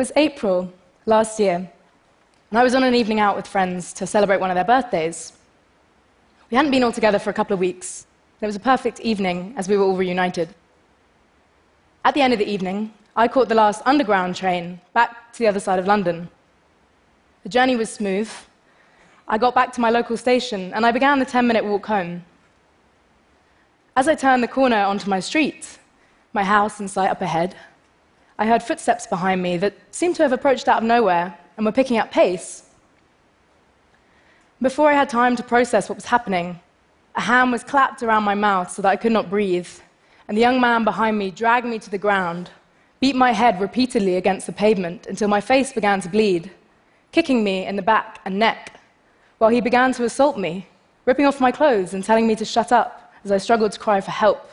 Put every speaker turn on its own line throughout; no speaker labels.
was April last year, and I was on an evening out with friends to celebrate one of their birthdays. We hadn't been all together for a couple of weeks. and It was a perfect evening as we were all reunited. At the end of the evening, I caught the last underground train back to the other side of London. The journey was smooth. I got back to my local station and I began the 10 minute walk home. As I turned the corner onto my street, my house in sight up ahead, I heard footsteps behind me that seemed to have approached out of nowhere and were picking up pace. Before I had time to process what was happening, a hand was clapped around my mouth so that I could not breathe, and the young man behind me dragged me to the ground, beat my head repeatedly against the pavement until my face began to bleed, kicking me in the back and neck, while he began to assault me, ripping off my clothes and telling me to shut up as I struggled to cry for help.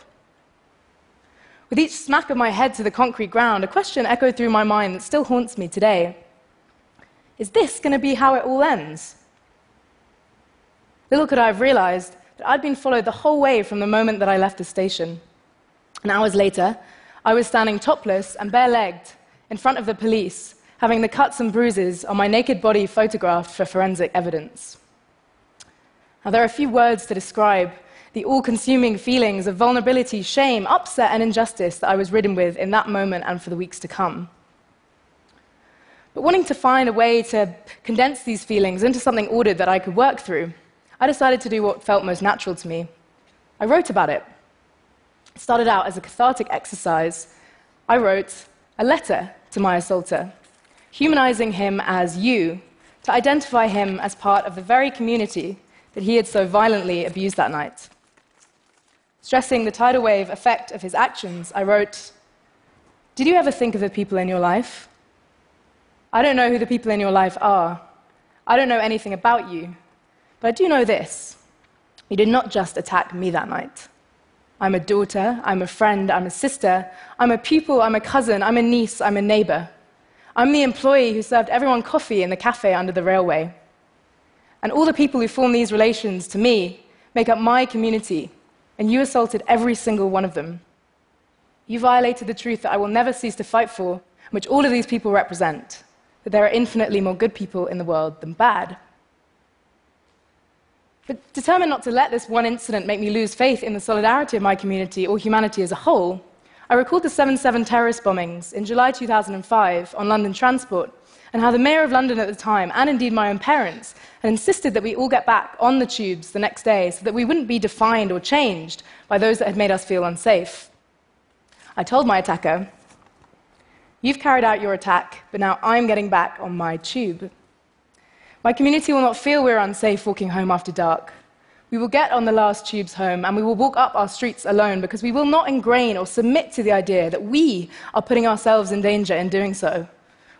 With each smack of my head to the concrete ground, a question echoed through my mind that still haunts me today Is this going to be how it all ends? Little could I have realized that I'd been followed the whole way from the moment that I left the station. And hours later, I was standing topless and bare legged in front of the police, having the cuts and bruises on my naked body photographed for forensic evidence. Now, there are a few words to describe the all consuming feelings of vulnerability, shame, upset, and injustice that I was ridden with in that moment and for the weeks to come. But wanting to find a way to condense these feelings into something ordered that I could work through, I decided to do what felt most natural to me. I wrote about it. It started out as a cathartic exercise. I wrote a letter to my assaulter, humanizing him as you, to identify him as part of the very community that he had so violently abused that night. Stressing the tidal wave effect of his actions, I wrote Did you ever think of the people in your life? I don't know who the people in your life are. I don't know anything about you. But I do know this you did not just attack me that night. I'm a daughter, I'm a friend, I'm a sister, I'm a pupil, I'm a cousin, I'm a niece, I'm a neighbor. I'm the employee who served everyone coffee in the cafe under the railway. And all the people who form these relations to me make up my community, and you assaulted every single one of them. You violated the truth that I will never cease to fight for, which all of these people represent that there are infinitely more good people in the world than bad. But determined not to let this one incident make me lose faith in the solidarity of my community or humanity as a whole, I recalled the 7 7 terrorist bombings in July 2005 on London Transport and how the Mayor of London at the time, and indeed my own parents, had insisted that we all get back on the tubes the next day so that we wouldn't be defined or changed by those that had made us feel unsafe. I told my attacker, You've carried out your attack, but now I'm getting back on my tube. My community will not feel we're unsafe walking home after dark. We will get on the last tubes home and we will walk up our streets alone because we will not ingrain or submit to the idea that we are putting ourselves in danger in doing so.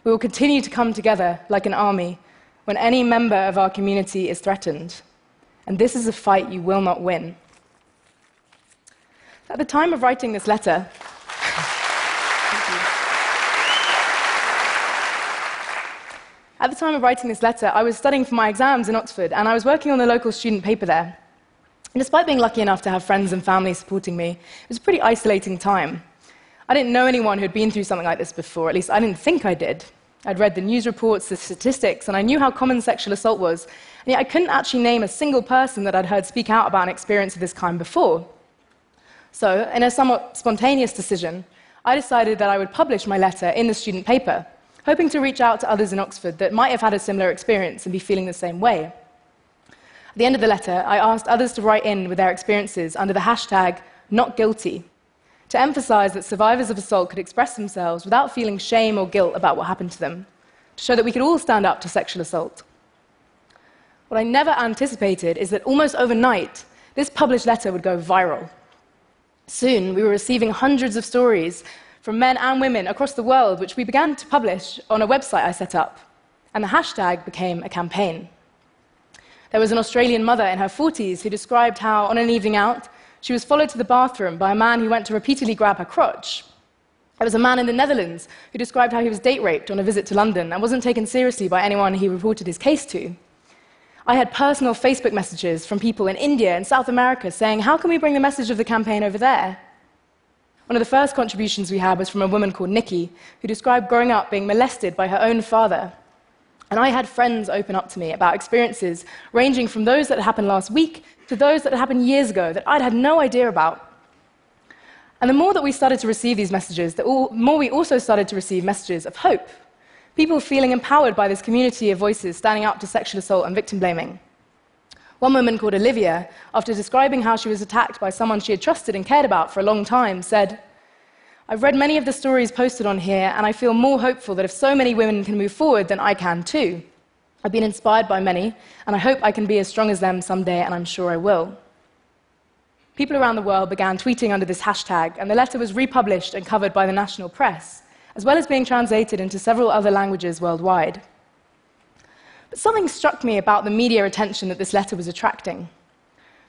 We will continue to come together like an army when any member of our community is threatened. And this is a fight you will not win. At the time of writing this letter, At the time of writing this letter, I was studying for my exams in Oxford, and I was working on the local student paper there. And despite being lucky enough to have friends and family supporting me, it was a pretty isolating time. I didn't know anyone who'd been through something like this before, at least I didn't think I did. I'd read the news reports, the statistics, and I knew how common sexual assault was, and yet I couldn't actually name a single person that I'd heard speak out about an experience of this kind before. So, in a somewhat spontaneous decision, I decided that I would publish my letter in the student paper hoping to reach out to others in Oxford that might have had a similar experience and be feeling the same way. At the end of the letter, I asked others to write in with their experiences under the hashtag NotGuilty to emphasize that survivors of assault could express themselves without feeling shame or guilt about what happened to them, to show that we could all stand up to sexual assault. What I never anticipated is that almost overnight, this published letter would go viral. Soon, we were receiving hundreds of stories from men and women across the world, which we began to publish on a website I set up. And the hashtag became a campaign. There was an Australian mother in her 40s who described how, on an evening out, she was followed to the bathroom by a man who went to repeatedly grab her crotch. There was a man in the Netherlands who described how he was date raped on a visit to London and wasn't taken seriously by anyone he reported his case to. I had personal Facebook messages from people in India and South America saying, How can we bring the message of the campaign over there? One of the first contributions we had was from a woman called Nikki, who described growing up being molested by her own father. And I had friends open up to me about experiences ranging from those that happened last week to those that had happened years ago that I'd had no idea about. And the more that we started to receive these messages, the more we also started to receive messages of hope. People feeling empowered by this community of voices standing up to sexual assault and victim blaming. One woman called Olivia, after describing how she was attacked by someone she had trusted and cared about for a long time, said, I've read many of the stories posted on here, and I feel more hopeful that if so many women can move forward, then I can too. I've been inspired by many, and I hope I can be as strong as them someday, and I'm sure I will. People around the world began tweeting under this hashtag, and the letter was republished and covered by the national press, as well as being translated into several other languages worldwide. But something struck me about the media attention that this letter was attracting.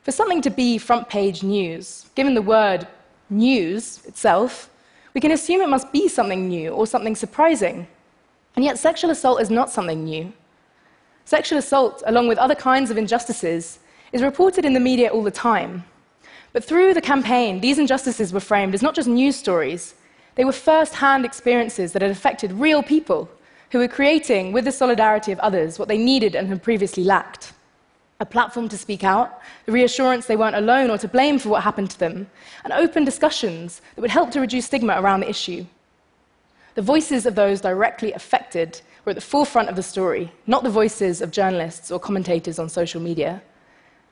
For something to be front page news, given the word news itself, we can assume it must be something new or something surprising. And yet, sexual assault is not something new. Sexual assault, along with other kinds of injustices, is reported in the media all the time. But through the campaign, these injustices were framed as not just news stories, they were first hand experiences that had affected real people who were creating, with the solidarity of others, what they needed and had previously lacked a platform to speak out, the reassurance they weren't alone or to blame for what happened to them, and open discussions that would help to reduce stigma around the issue. The voices of those directly affected were at the forefront of the story, not the voices of journalists or commentators on social media.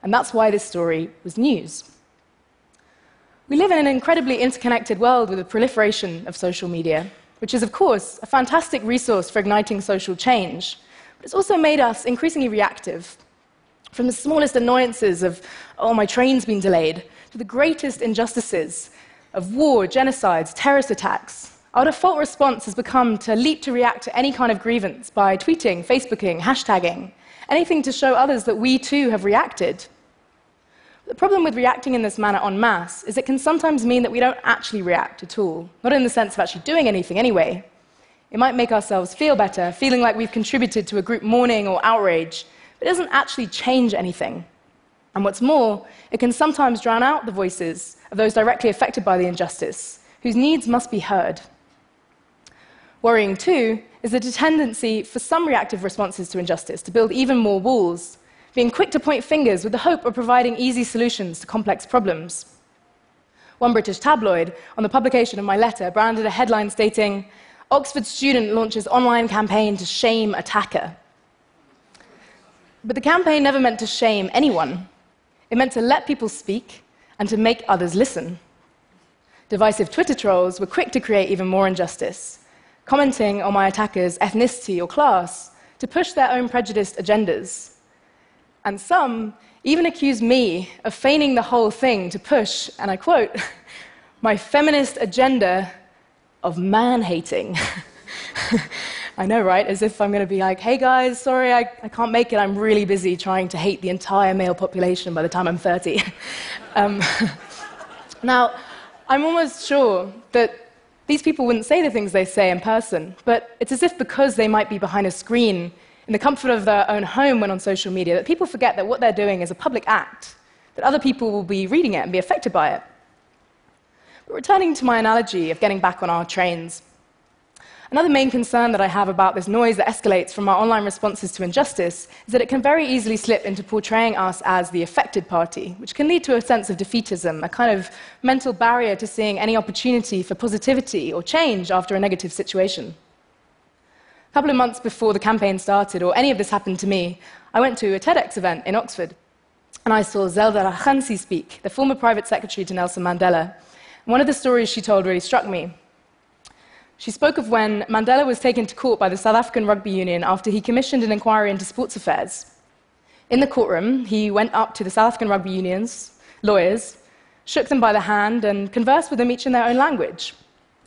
And that's why this story was news. We live in an incredibly interconnected world with the proliferation of social media, which is, of course, a fantastic resource for igniting social change, but it's also made us increasingly reactive. From the smallest annoyances of, oh, my train's been delayed, to the greatest injustices of war, genocides, terrorist attacks, our default response has become to leap to react to any kind of grievance by tweeting, Facebooking, hashtagging, anything to show others that we too have reacted. The problem with reacting in this manner en masse is it can sometimes mean that we don't actually react at all, not in the sense of actually doing anything anyway. It might make ourselves feel better, feeling like we've contributed to a group mourning or outrage, but it doesn't actually change anything. And what's more, it can sometimes drown out the voices of those directly affected by the injustice, whose needs must be heard. Worrying, too, is the tendency for some reactive responses to injustice to build even more walls being quick to point fingers with the hope of providing easy solutions to complex problems. One British tabloid, on the publication of my letter, branded a headline stating, Oxford student launches online campaign to shame attacker. But the campaign never meant to shame anyone. It meant to let people speak and to make others listen. Divisive Twitter trolls were quick to create even more injustice, commenting on my attacker's ethnicity or class to push their own prejudiced agendas and some even accuse me of feigning the whole thing to push, and I quote, my feminist agenda of man hating. I know, right? As if I'm going to be like, hey guys, sorry, I, I, can't make it. I'm really busy trying to hate the entire male population by the time I'm 30. um, now, I'm almost sure that these people wouldn't say the things they say in person, but it's as if because they might be behind a screen in the comfort of their own home when on social media, that people forget that what they're doing is a public act, that other people will be reading it and be affected by it. But returning to my analogy of getting back on our trains, another main concern that I have about this noise that escalates from our online responses to injustice is that it can very easily slip into portraying us as the affected party, which can lead to a sense of defeatism, a kind of mental barrier to seeing any opportunity for positivity or change after a negative situation A couple of months before the campaign started, or any of this happened to me, I went to a TEDx event in Oxford, and I saw Zelda la Grange speak, the former private secretary to Nelson Mandela. One of the stories she told really struck me. She spoke of when Mandela was taken to court by the South African Rugby Union after he commissioned an inquiry into sports affairs. In the courtroom, he went up to the South African Rugby Union's lawyers, shook them by the hand, and conversed with them each in their own language.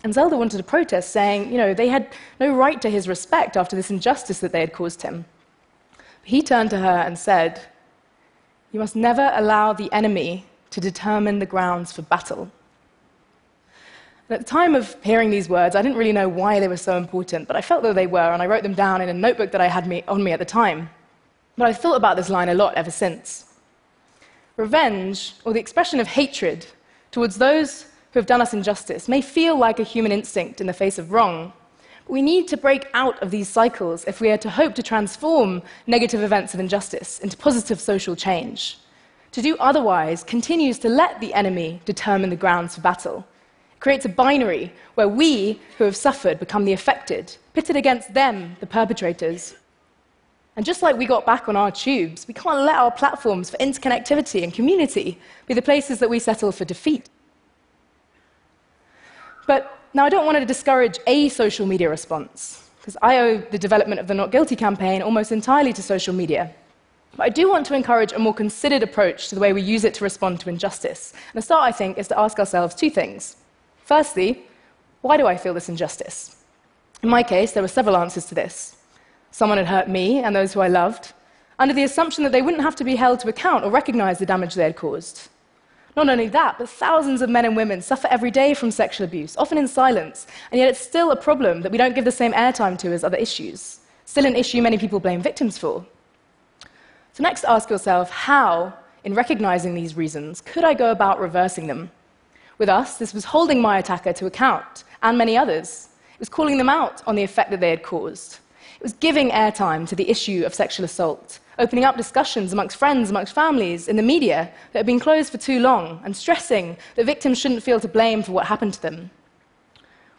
And Zelda wanted to protest, saying, you know, they had no right to his respect after this injustice that they had caused him. He turned to her and said, You must never allow the enemy to determine the grounds for battle. And at the time of hearing these words, I didn't really know why they were so important, but I felt that they were, and I wrote them down in a notebook that I had me, on me at the time. But I've thought about this line a lot ever since. Revenge, or the expression of hatred towards those who have done us injustice may feel like a human instinct in the face of wrong. But we need to break out of these cycles if we are to hope to transform negative events of injustice into positive social change. To do otherwise continues to let the enemy determine the grounds for battle. Creates a binary where we, who have suffered, become the affected, pitted against them, the perpetrators. And just like we got back on our tubes, we can't let our platforms for interconnectivity and community be the places that we settle for defeat. But now I don't want to discourage a social media response, because I owe the development of the Not Guilty campaign almost entirely to social media. But I do want to encourage a more considered approach to the way we use it to respond to injustice. And the start, I think, is to ask ourselves two things. Firstly, why do I feel this injustice? In my case, there were several answers to this. Someone had hurt me and those who I loved, under the assumption that they wouldn't have to be held to account or recognize the damage they had caused. Not only that, but thousands of men and women suffer every day from sexual abuse, often in silence, and yet it's still a problem that we don't give the same airtime to as other issues. Still an issue many people blame victims for. So, next, ask yourself how, in recognizing these reasons, could I go about reversing them? With us, this was holding my attacker to account, and many others. It was calling them out on the effect that they had caused. It was giving airtime to the issue of sexual assault, opening up discussions amongst friends, amongst families, in the media that had been closed for too long, and stressing that victims shouldn't feel to blame for what happened to them.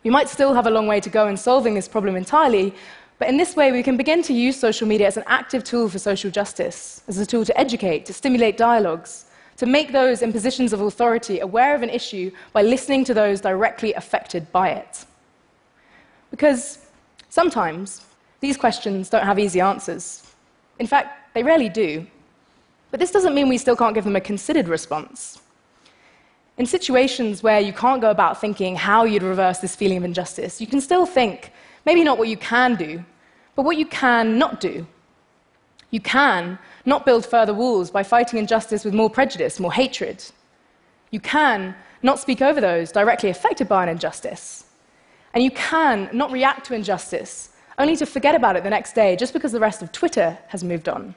We might still have a long way to go in solving this problem entirely, but in this way, we can begin to use social media as an active tool for social justice, as a tool to educate, to stimulate dialogues, to make those in positions of authority aware of an issue by listening to those directly affected by it. Because sometimes these questions don't have easy answers. In fact, they rarely do. But this doesn't mean we still can't give them a considered response. In situations where you can't go about thinking how you'd reverse this feeling of injustice, you can still think maybe not what you can do, but what you can not do. You can not build further walls by fighting injustice with more prejudice, more hatred. You can not speak over those directly affected by an injustice. And you can not react to injustice only to forget about it the next day just because the rest of Twitter has moved on.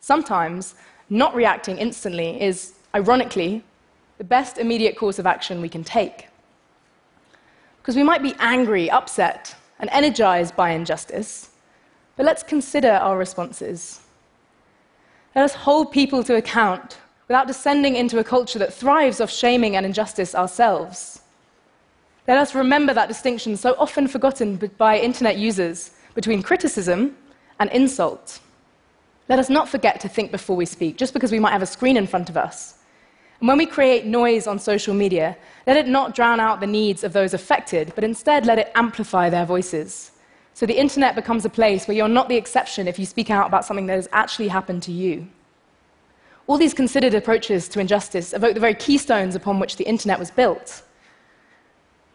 Sometimes, not reacting instantly is, ironically, the best immediate course of action we can take. Because we might be angry, upset, and energized by injustice, but let's consider our responses. Let us hold people to account without descending into a culture that thrives off shaming and injustice ourselves. Let us remember that distinction so often forgotten by internet users between criticism and insult. Let us not forget to think before we speak, just because we might have a screen in front of us. And when we create noise on social media, let it not drown out the needs of those affected, but instead let it amplify their voices. So the internet becomes a place where you're not the exception if you speak out about something that has actually happened to you. All these considered approaches to injustice evoke the very keystones upon which the internet was built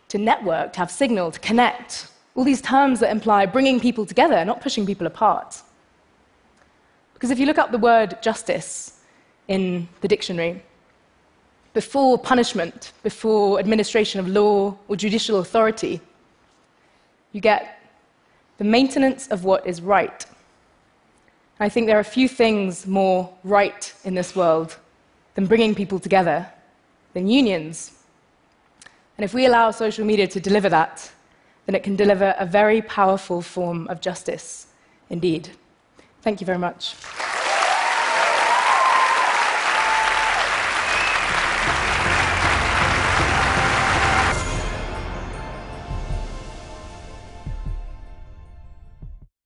to network, to have signal, to connect. All these terms that imply bringing people together, not pushing people apart. Because if you look up the word justice in the dictionary, before punishment, before administration of law or judicial authority, you get the maintenance of what is right. I think there are few things more right in this world than bringing people together, than unions, and if we allow social media to deliver that, then it can deliver a very powerful form of justice indeed. Thank you very much.